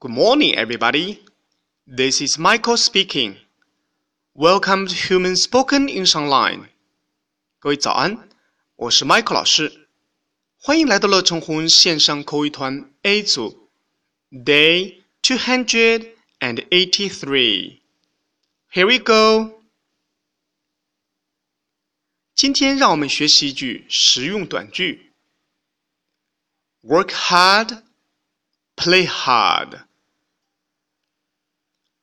Good morning, everybody. This is Michael speaking. Welcome to Human Spoken English Online. 各位早安，我是 Michael 老师，欢迎来到乐成红线上口语团 A 组，Day two hundred and eighty-three. Here we go. 今天让我们学习一句实用短句：Work hard, play hard.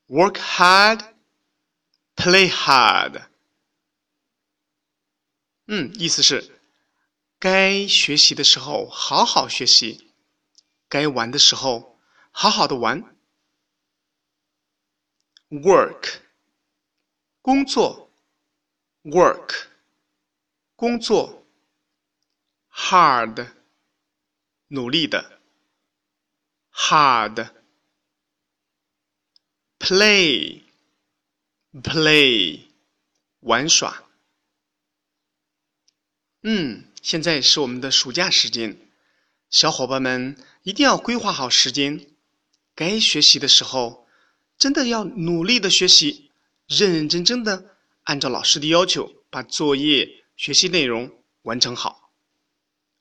Work hard, play hard. 嗯，意思是该学习的时候好好学习，该玩的时候好好的玩。Work，工作，work，工作。Hard，努力的。Hard。 Play，play，玩耍。嗯，现在是我们的暑假时间，小伙伴们一定要规划好时间。该学习的时候，真的要努力的学习，认认真真的按照老师的要求把作业、学习内容完成好。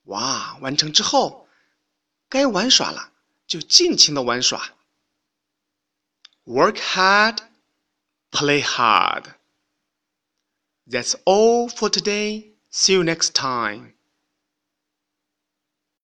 哇，完成之后，该玩耍了，就尽情的玩耍。Work hard, play hard. That's all for today. See you next time.